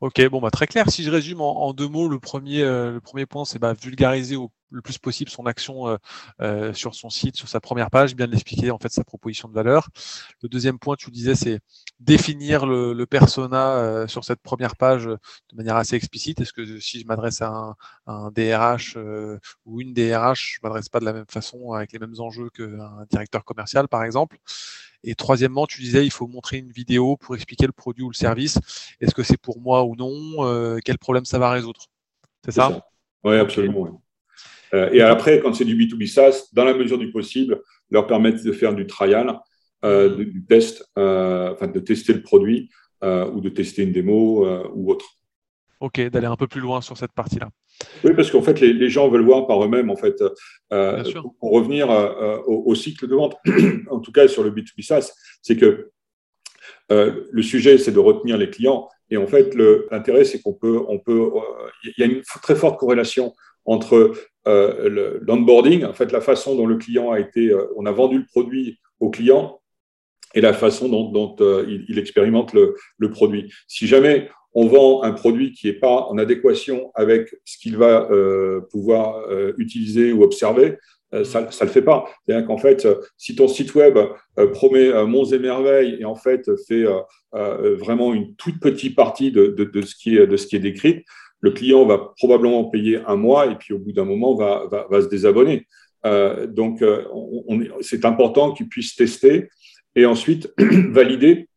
Ok, bon, bah, très clair. Si je résume en, en deux mots, le premier, euh, le premier point, c'est bah, vulgariser au le plus possible son action euh, euh, sur son site, sur sa première page, bien expliquer en fait sa proposition de valeur. Le deuxième point, tu disais, c'est définir le, le persona euh, sur cette première page de manière assez explicite. Est-ce que si je m'adresse à un, un DRH ou une DRH, je m'adresse pas de la même façon avec les mêmes enjeux qu'un directeur commercial, par exemple. Et troisièmement, tu disais, il faut montrer une vidéo pour expliquer le produit ou le service. Est-ce que c'est pour moi ou non euh, Quel problème ça va résoudre? C'est ça, ça
Oui, absolument. Euh, et après, quand c'est du B2B SaaS, dans la mesure du possible, leur permettre de faire du trial, euh, du test, euh, enfin de tester le produit ou de tester une démo ou autre.
Ok, d'aller un peu plus loin sur cette partie-là.
Oui, parce qu'en fait, les, les, gens veulent voir par eux-mêmes, en fait, pour, pour, revenir au, au, cycle de vente, [CLEARS THROAT] en tout cas sur le B2B SaaS, c'est que le sujet, c'est de retenir les clients. Et en fait, l'intérêt, c'est qu'on peut, on peut, il y a une très forte corrélation entre euh, l'onboarding, en fait, la façon dont le client a été, euh, on a vendu le produit au client et la façon dont, euh, il, expérimente le, produit. Si jamais on vend un produit qui n'est pas en adéquation avec ce qu'il va pouvoir utiliser ou observer, ça ne le fait pas. C'est-à-dire qu'en fait, si ton site web promet monts et merveilles et en fait fait vraiment une toute petite partie de ce qui est décrit, le client va probablement payer un mois et puis au bout d'un moment va, va, va, se désabonner. Euh, donc, euh, c'est important qu'il puisse tester et ensuite [CLEARS THROAT] valider.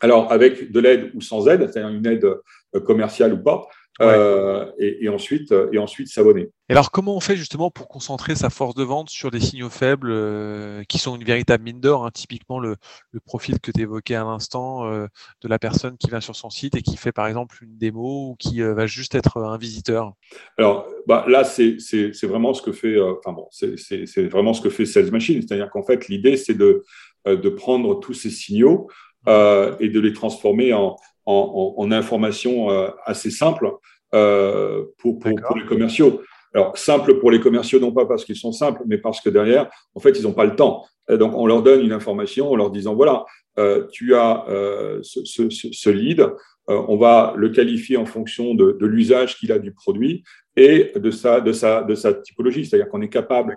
Alors, avec de l'aide ou sans aide, c'est-à-dire une aide euh, commerciale ou pas, Ouais. Euh, et, et, ensuite, et ensuite s'abonner.
Et alors, comment on fait justement pour concentrer sa force de vente sur des signaux faibles euh, qui sont une véritable mine d'or hein, Typiquement, le, le, profil que tu évoquais à l'instant euh, de la personne qui vient sur son site et qui fait par exemple une démo ou qui euh, va juste être un visiteur?
Alors bah, là, c'est vraiment ce que fait, euh, enfin bon, c'est vraiment ce que fait Sales Machine, c'est-à-dire qu'en fait, l'idée c'est de, de prendre tous ces signaux et de les transformer en, en, en, en informations euh, assez simples euh, pour, pour, pour, les commerciaux. Alors, simple pour les commerciaux, non pas parce qu'ils sont simples, mais parce que derrière, en fait, ils n'ont pas le temps. Et donc, on leur donne une information en leur disant, voilà, euh, tu as euh, ce, ce, ce, lead, euh, on va le qualifier en fonction de, de l'usage qu'il a du produit et de sa, de sa, de sa typologie. C'est-à-dire qu'on est capable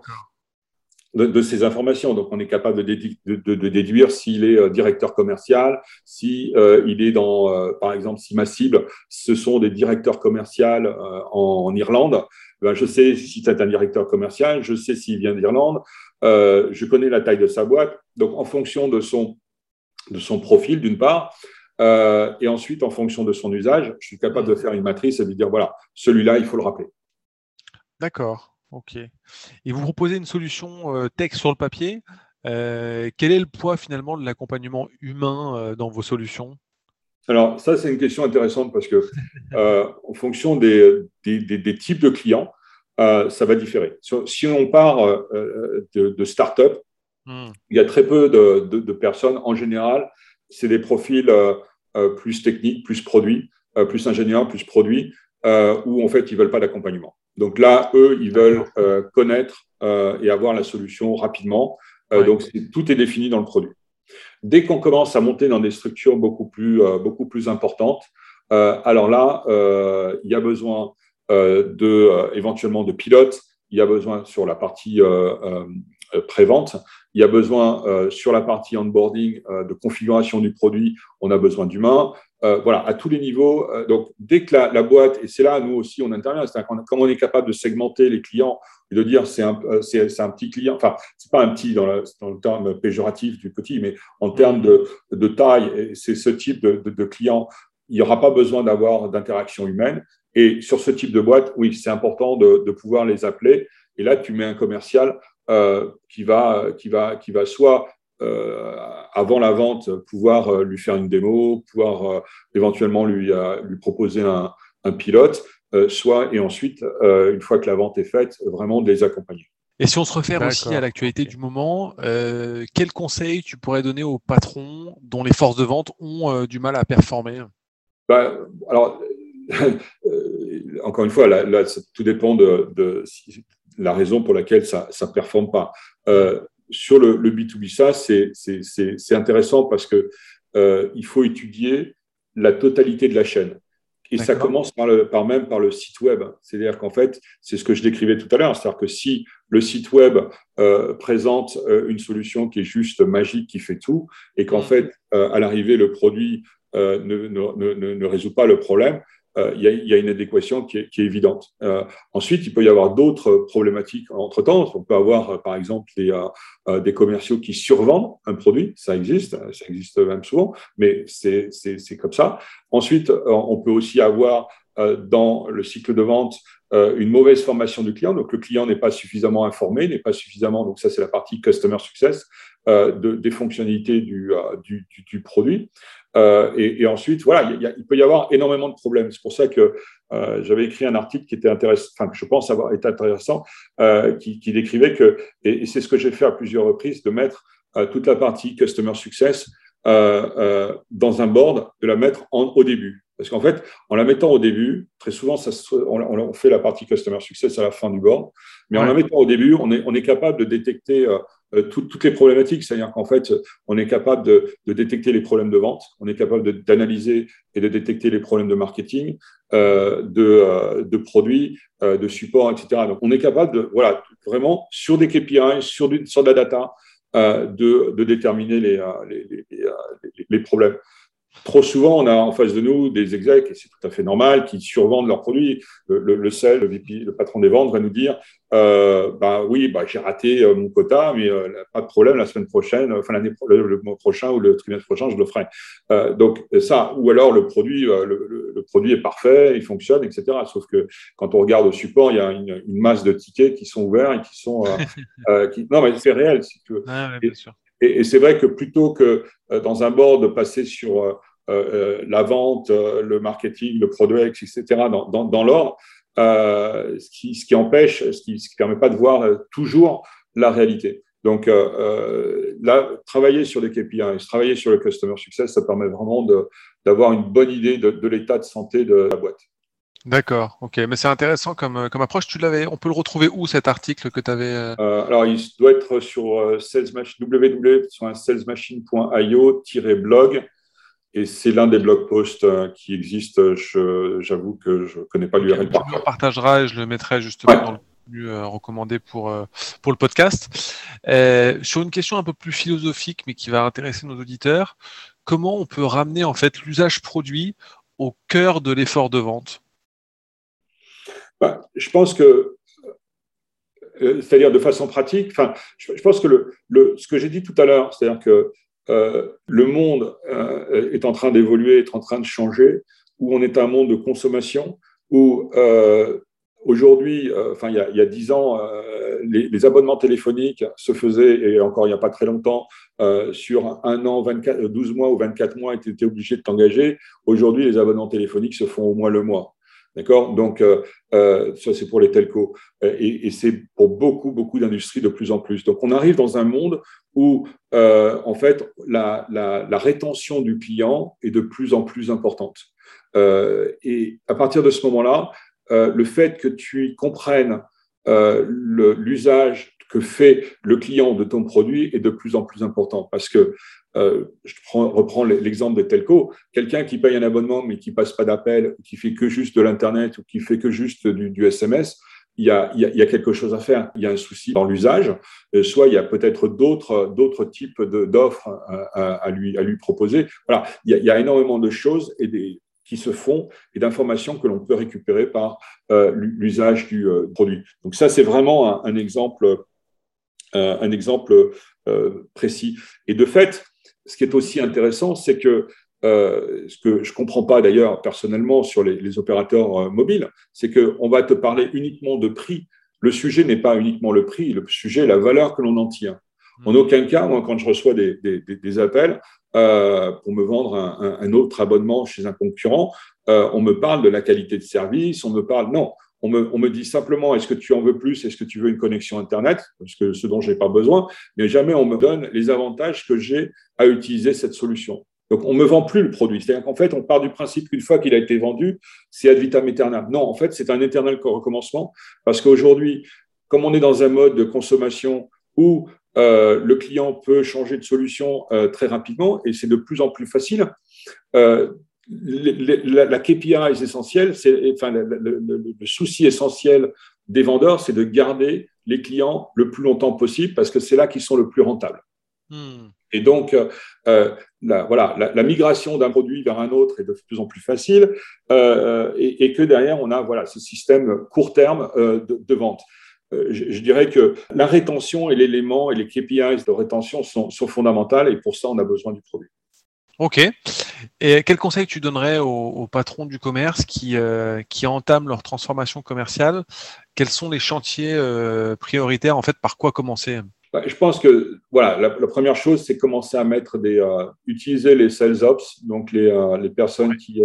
de, ces informations. Donc, on est capable de, déduire s'il est euh, directeur commercial, si euh, il est dans, euh, par exemple, si ma cible, ce sont des directeurs commerciaux en, en, Irlande. Ben, je sais si c'est un directeur commercial, je sais s'il vient d'Irlande. je connais la taille de sa boîte. Donc, en fonction de son, de son profil, d'une part, et ensuite, en fonction de son usage, je suis capable de faire une matrice et de dire, voilà, celui-là, il faut le rappeler.
D'accord, ok. Et vous proposez une solution texte sur le papier. quel est le poids finalement de l'accompagnement humain dans vos solutions?
Alors, ça, c'est une question intéressante parce que, [LAUGHS] euh, en fonction des, des, types de clients, euh, ça va différer. Si on part euh, de, de start-up, hmm. il y a très peu de, de personnes. En général, c'est des profils plus techniques, plus produits, plus ingénieurs, plus produits, où en fait, ils ne veulent pas d'accompagnement. Donc là, eux, ils veulent connaître et avoir la solution rapidement. Donc, tout est défini dans le produit. Dès qu'on commence à monter dans des structures beaucoup plus, euh, beaucoup plus importantes, euh, alors là, euh, il y a besoin de, éventuellement de pilotes, il y a besoin sur la partie pré-vente, il y a besoin sur la partie onboarding de configuration du produit, on a besoin d'humains. Voilà, à tous les niveaux. donc, dès que la, boîte, et c'est là, nous aussi, on intervient, c'est comme on est capable de segmenter les clients et de dire c'est un, euh, c'est, un petit client, enfin, c'est pas un petit dans, le terme péjoratif du petit, mais en termes de, taille, c'est ce type de, de, client, il n'y aura pas besoin d'avoir d'interaction humaine. Et sur ce type de boîte, oui, c'est important de, pouvoir les appeler. Et là, tu mets un commercial euh, qui, va, qui, va, qui va soit euh, avant la vente, pouvoir lui faire une démo, pouvoir éventuellement lui, lui proposer un, un pilote, euh, soit, et ensuite, euh, une fois que la vente est faite, vraiment de les accompagner.
Et si on se réfère aussi à l'actualité du moment, euh, quels conseils tu pourrais donner aux patrons dont les forces de vente ont du mal à performer?
Bah, Alors, encore une fois, là, tout dépend de, la raison pour laquelle ça ne performe pas. Sur le, le, B2B ça, c'est intéressant parce que il faut étudier la totalité de la chaîne. Et ça commence par, le, par, même par le site web. C'est-à-dire qu'en fait, c'est ce que je décrivais tout à l'heure. C'est-à-dire que si le site web euh, présente euh, une solution qui est juste magique, qui fait tout, et qu'en mm. fait, euh, à l'arrivée, le produit ne, ne, ne, ne, résout pas le problème, euh, il y, a, une adéquation qui est, évidente. Euh, ensuite, il peut y avoir d'autres problématiques entre-temps. On peut avoir, euh, par exemple, des commerciaux qui survendent un produit. Ça existe, ça existe même souvent, mais c'est comme ça. Ensuite, on peut aussi avoir dans le cycle de vente une mauvaise formation du client. Donc, le client n'est pas suffisamment informé, n'est pas suffisamment, donc ça c'est la partie customer success, de, des fonctionnalités du, du produit. Euh, et, ensuite, voilà, il, peut y avoir énormément de problèmes. C'est pour ça que euh, j'avais écrit un article qui était intéressant, enfin, que je pense avoir été intéressant, euh, qui, décrivait que, et, c'est ce que j'ai fait à plusieurs reprises, de mettre toute la partie Customer Success dans un board, de la mettre en, au début. Parce qu'en fait, en la mettant au début, très souvent, ça, on, fait la partie Customer Success à la fin du board, mais en la mettant au début, on est, on est capable de détecter euh, toutes les problématiques. C'est-à-dire qu'en fait, on est capable de, détecter les problèmes de vente, on est capable d'analyser et de détecter les problèmes de marketing, euh, de, euh, de, produits, de support, etc. Donc, on est capable de, voilà, vraiment, sur des KPI, sur, sur de la data, de, de, déterminer les, les, les, les problèmes. Trop souvent, on a en face de nous des execs, et c'est tout à fait normal, qui survendent leurs produits. Le, le, le sel, le, le, patron des ventes va nous dire euh, bah oui, bah, j'ai raté euh, mon quota, mais euh, pas de problème, la semaine prochaine, enfin l'année le, mois prochain ou le trimestre prochain, je le ferai. Euh, donc ça, ou alors le produit, euh, le, produit est parfait, il fonctionne, etc. Sauf que quand on regarde au support, il y a une, une masse de tickets qui sont ouverts et qui sont, [LAUGHS] qui... non mais c'est réel, si tu veux. Ah, ouais, bien sûr. Et, c'est vrai que plutôt que dans un board de passer sur la vente, le marketing, le produit, etc. dans, dans, l'ordre euh, ce, qui, ce qui empêche, ce qui ne permet pas de voir euh, toujours la réalité. Donc euh, là, travailler sur les KPI, travailler sur le customer success, ça permet vraiment d'avoir une bonne idée de, de l'état de santé de la boîte.
D'accord, ok, mais c'est intéressant comme, comme approche. Tu l'avais, on peut le retrouver où cet article que tu avais
euh... Alors, il doit être sur www.salesmachine.io-blog. Et c'est l'un des blog posts euh, qui existent. J'avoue que je ne connais pas l'URL.
Okay, on le partagera et je le mettrai justement dans le contenu euh, recommandé pour, euh, pour le podcast. sur une question un peu plus philosophique, mais qui va intéresser nos auditeurs, comment on peut ramener en fait l'usage produit au cœur de l'effort de vente?
Bah, Je pense que c'est-à-dire de façon pratique. Enfin, je, pense que le, ce que j'ai dit tout à l'heure, c'est-à-dire que le monde est en train d'évoluer, est en train de changer, où on est un monde de consommation, où Aujourd'hui, euh, enfin il y a dix ans, euh, les, abonnements téléphoniques se faisaient, et encore il n'y a pas très longtemps, euh, sur un an, 24, 12 mois ou 24 mois, tu étais obligé de t'engager. Aujourd'hui, les abonnements téléphoniques se font au moins le mois. D'accord? Donc, ça, c'est pour les telcos. Et, c'est pour beaucoup, beaucoup d'industries de plus en plus. Donc, on arrive dans un monde où, en fait, la, la, rétention du client est de plus en plus importante. et à partir de ce moment-là, euh, le fait que tu comprennes euh, l'usage que fait le client de ton produit est de plus en plus important parce que euh, je reprends l'exemple de telco, quelqu'un qui paye un abonnement mais qui passe pas d'appel, qui fait que juste de l'internet ou qui fait que juste du, SMS, il y, a, quelque chose à faire. Il y a un souci dans l'usage. soit il y a peut-être d'autres types d'offres à, lui, à lui proposer. Voilà, il y, a, il y a énormément de choses et des, qui se font et d'informations que l'on peut récupérer par euh, l'usage du euh, produit. Donc ça, c'est vraiment un, exemple, euh, un exemple précis. Et de fait, ce qui est aussi intéressant, c'est que ce que je ne comprends pas d'ailleurs personnellement sur les, opérateurs mobiles, c'est qu'on va te parler uniquement de prix. Le sujet n'est pas uniquement le prix, le sujet est la valeur que l'on en tire. En aucun cas, moi, quand je reçois des, des appels, euh, pour me vendre un, autre abonnement chez un concurrent. Euh, on me parle de la qualité de service, on me parle non. On me, dit simplement est-ce que tu en veux plus, est-ce que tu veux une connexion Internet, parce que ce dont je n'ai pas besoin, mais jamais on me donne les avantages que j'ai à utiliser cette solution. Donc, on ne me vend plus le produit. C'est-à-dire qu'en fait, on part du principe qu'une fois qu'il a été vendu, c'est ad vitam aeternam. Non, en fait, c'est un éternel recommencement parce qu'aujourd'hui, comme on est dans un mode de consommation où euh, le client peut changer de solution euh, très rapidement et c'est de plus en plus facile. Euh, la, KPI est essentielle, enfin, le, souci essentiel des vendeurs, c'est de garder les clients le plus longtemps possible parce que c'est là qu'ils sont le plus rentables. Hmm. Et donc, la, voilà, la, migration d'un produit vers un autre est de plus en plus facile et, que derrière, on a voilà, ce système court terme de vente. Euh, je, dirais que la rétention et l'élément et les KPIs de rétention sont, fondamentales et pour ça, on a besoin du produit.
Ok. Et quel conseil tu donnerais aux, patrons du commerce qui, euh, qui entament leur transformation commerciale? Quels sont les chantiers euh, prioritaires? En fait, par quoi commencer?
Bah, Je pense que voilà, la, première chose, c'est commencer à mettre des, utiliser les sales ops, donc les, personnes qui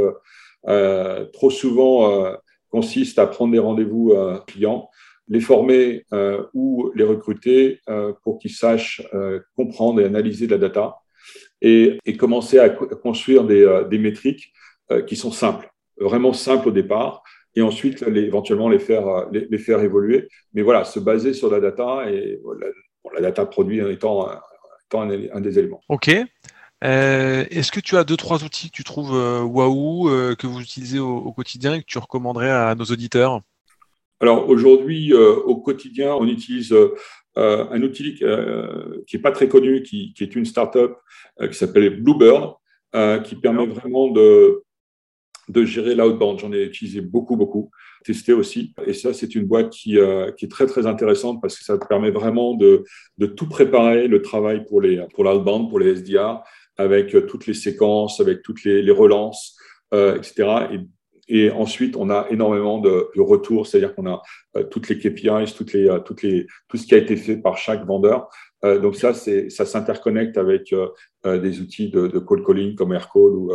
trop souvent consistent à prendre des rendez-vous clients les former euh, ou les recruter euh, pour qu'ils sachent euh, comprendre et analyser de la data et, commencer à, construire des, métriques qui sont simples, vraiment simples au départ, et ensuite éventuellement les faire, les, faire évoluer. Mais voilà, se baser sur la data et la, data produit en étant, un, des éléments.
OK. Est-ce que tu as deux, trois outils que tu trouves waouh, que vous utilisez au, au, quotidien et que tu recommanderais à nos auditeurs?
Alors aujourd'hui, euh, au quotidien, on utilise euh, un outil euh, qui n'est pas très connu, qui, est une startup qui s'appelle Bluebird, qui permet vraiment de, de gérer l'outbound. J'en ai utilisé beaucoup, beaucoup, testé aussi. Et ça, c'est une boîte qui, qui, est très, très intéressante parce que ça permet vraiment de, de tout préparer le travail pour les pour l'outbound, pour les SDR, avec toutes les séquences, avec toutes les, les relances, etc. Et et ensuite, on a énormément de, retours, c'est-à-dire qu'on a euh, toutes les KPIs, toutes les, euh, toutes les, tout ce qui a été fait par chaque vendeur. Euh, donc ça, ça s'interconnecte avec des outils de, de, call calling comme AirCall ou,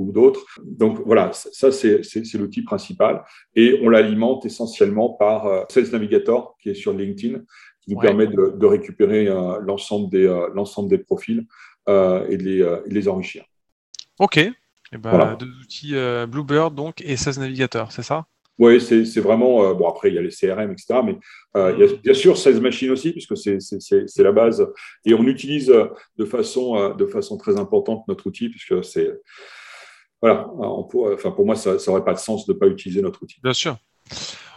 ou d'autres. Donc voilà, ça c'est l'outil principal. Et on l'alimente essentiellement par Sales Navigator qui est sur LinkedIn, qui nous permet de, de récupérer l'ensemble des, l'ensemble des profils et de les, et de les enrichir.
OK, et eh ben, Deux outils euh, Bluebird donc, et 16 navigateurs, c'est ça?
Oui, c'est vraiment. Euh, bon, après, il y a les CRM, etc. Mais euh, il y a bien sûr 16 machines aussi, puisque c'est la base. Et on utilise de façon, de façon très importante notre outil, puisque c'est. Voilà, enfin, pour moi, ça n'aurait pas de sens de ne pas utiliser notre outil.
Bien sûr.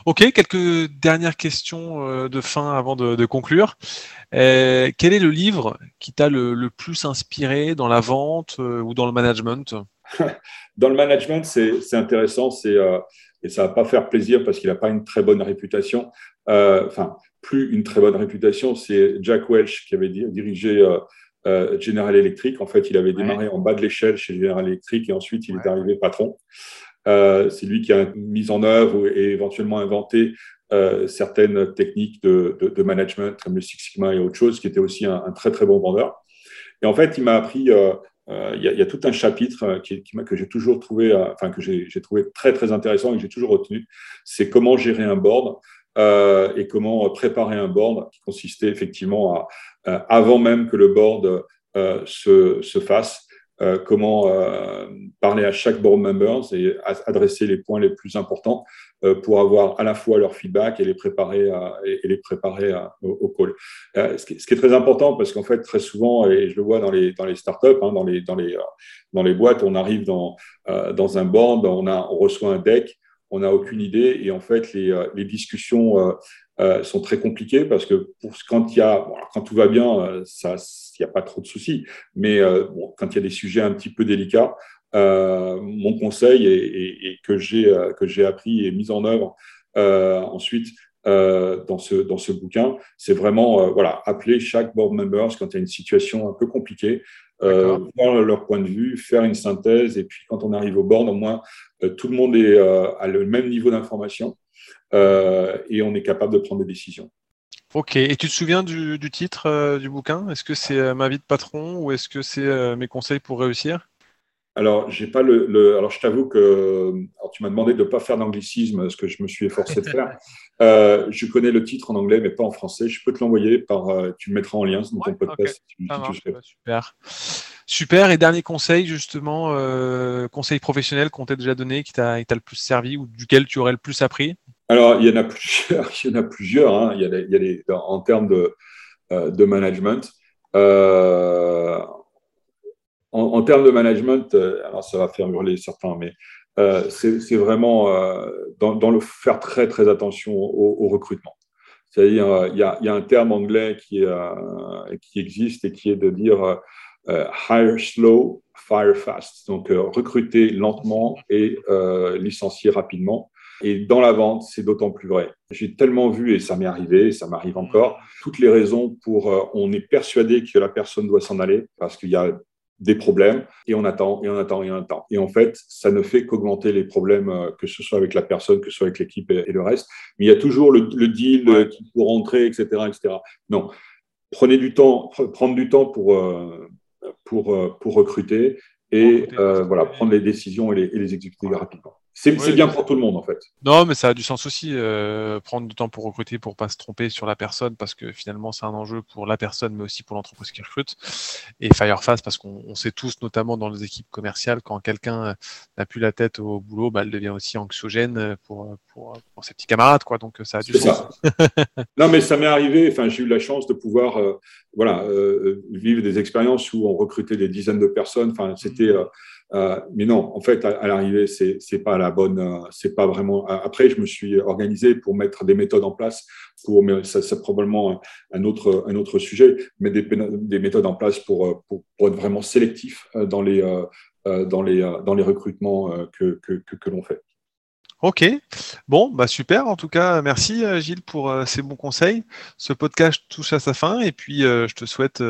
Ok, quelques dernières questions de fin avant de, conclure. quel est le livre qui t'a le, le, plus inspiré dans la vente ou dans le management? [LAUGHS]
dans le management, c'est intéressant. C'est euh, et ça va pas faire plaisir parce qu'il n'a pas une très bonne réputation. Enfin, plus une très bonne réputation, c'est Jack Welch qui avait dirigé General Electric. En fait, il avait démarré en bas de l'échelle chez General Electric et ensuite il est arrivé patron. c'est lui qui a mis en œuvre et éventuellement inventé euh, certaines techniques de, de, management comme le Six Sigma et autre chose, qui était aussi un, très très bon vendeur. Et en fait, il m'a appris, euh, euh, il, y a, tout un chapitre qui, que j'ai toujours trouvé, enfin que j'ai trouvé très très intéressant et que j'ai toujours retenu, c'est comment gérer un board. et comment préparer un board qui consistait effectivement à, avant même que le board se, se, fasse, euh, comment euh, parler à chaque board members et adresser les points les plus importants euh, pour avoir à la fois leur feedback et les préparer, et, les préparer au, call. Ce qui, est très important parce qu'en fait, très souvent, et je le vois dans les, dans les startups, hein, dans, les, dans, les, dans les boîtes, on arrive dans, dans un board, on, a, on reçoit un deck, on n'a aucune idée et en fait, les, les discussions sont très compliquées parce que pour, quand, y a, quand tout va bien, ça il n'y a pas trop de soucis. Mais euh, quand il y a des sujets un petit peu délicats, euh, mon conseil et, que j'ai euh, que j'ai appris et mis en œuvre ensuite dans ce dans ce bouquin, c'est vraiment voilà appeler chaque board members quand il y a une situation un peu compliquée, voir leur point de vue, faire une synthèse. Et puis quand on arrive au board, au moins tout le monde est à le même niveau d'information et on est capable de prendre des décisions.
Ok, et tu te souviens du, titre euh, du bouquin? Est-ce que c'est euh, Ma vie de patron ou est-ce que c'est euh, Mes conseils pour réussir?
Alors, j'ai pas le, Alors, je t'avoue que tu m'as demandé de ne pas faire d'anglicisme, ce que je me suis efforcé de faire. [LAUGHS] je connais le titre en anglais, mais pas en français. Je peux te l'envoyer par. tu le mettras en lien dans ton podcast.
super. Super. Et dernier conseil, justement, conseil professionnel qu'on t'a déjà donné, qui t'a le plus servi ou duquel tu aurais le plus appris?
Alors, il y en a plusieurs. [LAUGHS] Il y en a plusieurs hein. il, y a il y a en termes de, euh, management. Euh, en, termes de management, euh, alors ça va faire hurler certains, mais c'est vraiment dans, le faire très très attention au, recrutement. C'est-à-dire, il, y a, un terme anglais qui existe et qui est de dire hire slow, fire fast. Donc, recruter lentement et licencier rapidement. Et dans la vente, c'est d'autant plus vrai. J'ai tellement vu, et ça m'est arrivé, et ça m'arrive encore, toutes les raisons pour, euh, on est persuadé que la personne doit s'en aller parce qu'il y a des problèmes et on attend et on attend et on attend. Et en fait, ça ne fait qu'augmenter les problèmes, euh, que ce soit avec la personne, que ce soit avec l'équipe et, le reste. Mais il y a toujours le, deal euh, qui pour rentrer, etc., etc. Non, prenez du temps, prendre du temps pour, pour, pour recruter et voilà, prendre les décisions et les, et les exécuter rapidement. C'est bien pour tout le monde en fait.
Non, mais ça a du sens aussi. Euh, prendre du temps pour recruter, pour pas se tromper sur la personne, parce que finalement c'est un enjeu pour la personne, mais aussi pour l'entreprise qui recrute. Et Firefast, parce qu'on sait tous, notamment dans les équipes commerciales, quand quelqu'un euh, n'a plus la tête au boulot, bah, elle devient aussi anxiogène euh, pour, pour, pour, ses petits camarades, quoi. Donc ça a du sens. [LAUGHS]
non, mais ça m'est arrivé. Enfin, j'ai eu la chance de pouvoir, voilà, vivre des expériences où on recrutait des dizaines de personnes. Enfin, c'était mmh. Euh, mais non, en fait, à, l'arrivée, c'est c'est pas la bonne, euh, c'est pas vraiment. Après, je me suis organisé pour mettre des méthodes en place pour, mais ça c'est probablement un autre sujet, mais des, des méthodes en place pour, être vraiment sélectif euh, dans les recrutements que l'on fait.
Ok, bon, bah super. En tout cas, merci euh, Gilles pour euh, ces bons conseils. Ce podcast touche à sa fin et puis euh, je te souhaite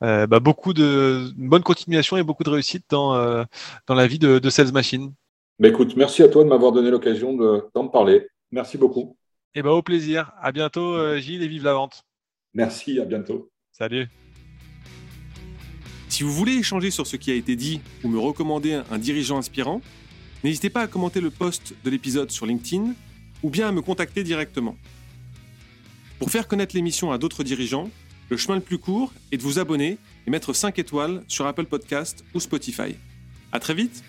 bah, beaucoup de une bonne continuation et beaucoup de réussite dans, dans la vie de, Sales Machine.
Bah, écoute, merci à toi de m'avoir donné l'occasion d'en parler. Merci beaucoup.
Et bah, au plaisir. À bientôt Gilles et vive la vente.
Merci, à bientôt.
Salut.
Si vous voulez échanger sur ce qui a été dit ou me recommander un dirigeant inspirant, N'hésitez pas à commenter le post de l'épisode sur LinkedIn ou bien à me contacter directement. Pour faire connaître l'émission à d'autres dirigeants, le chemin le plus court est de vous abonner et mettre 5 étoiles sur Apple Podcast ou Spotify. À très vite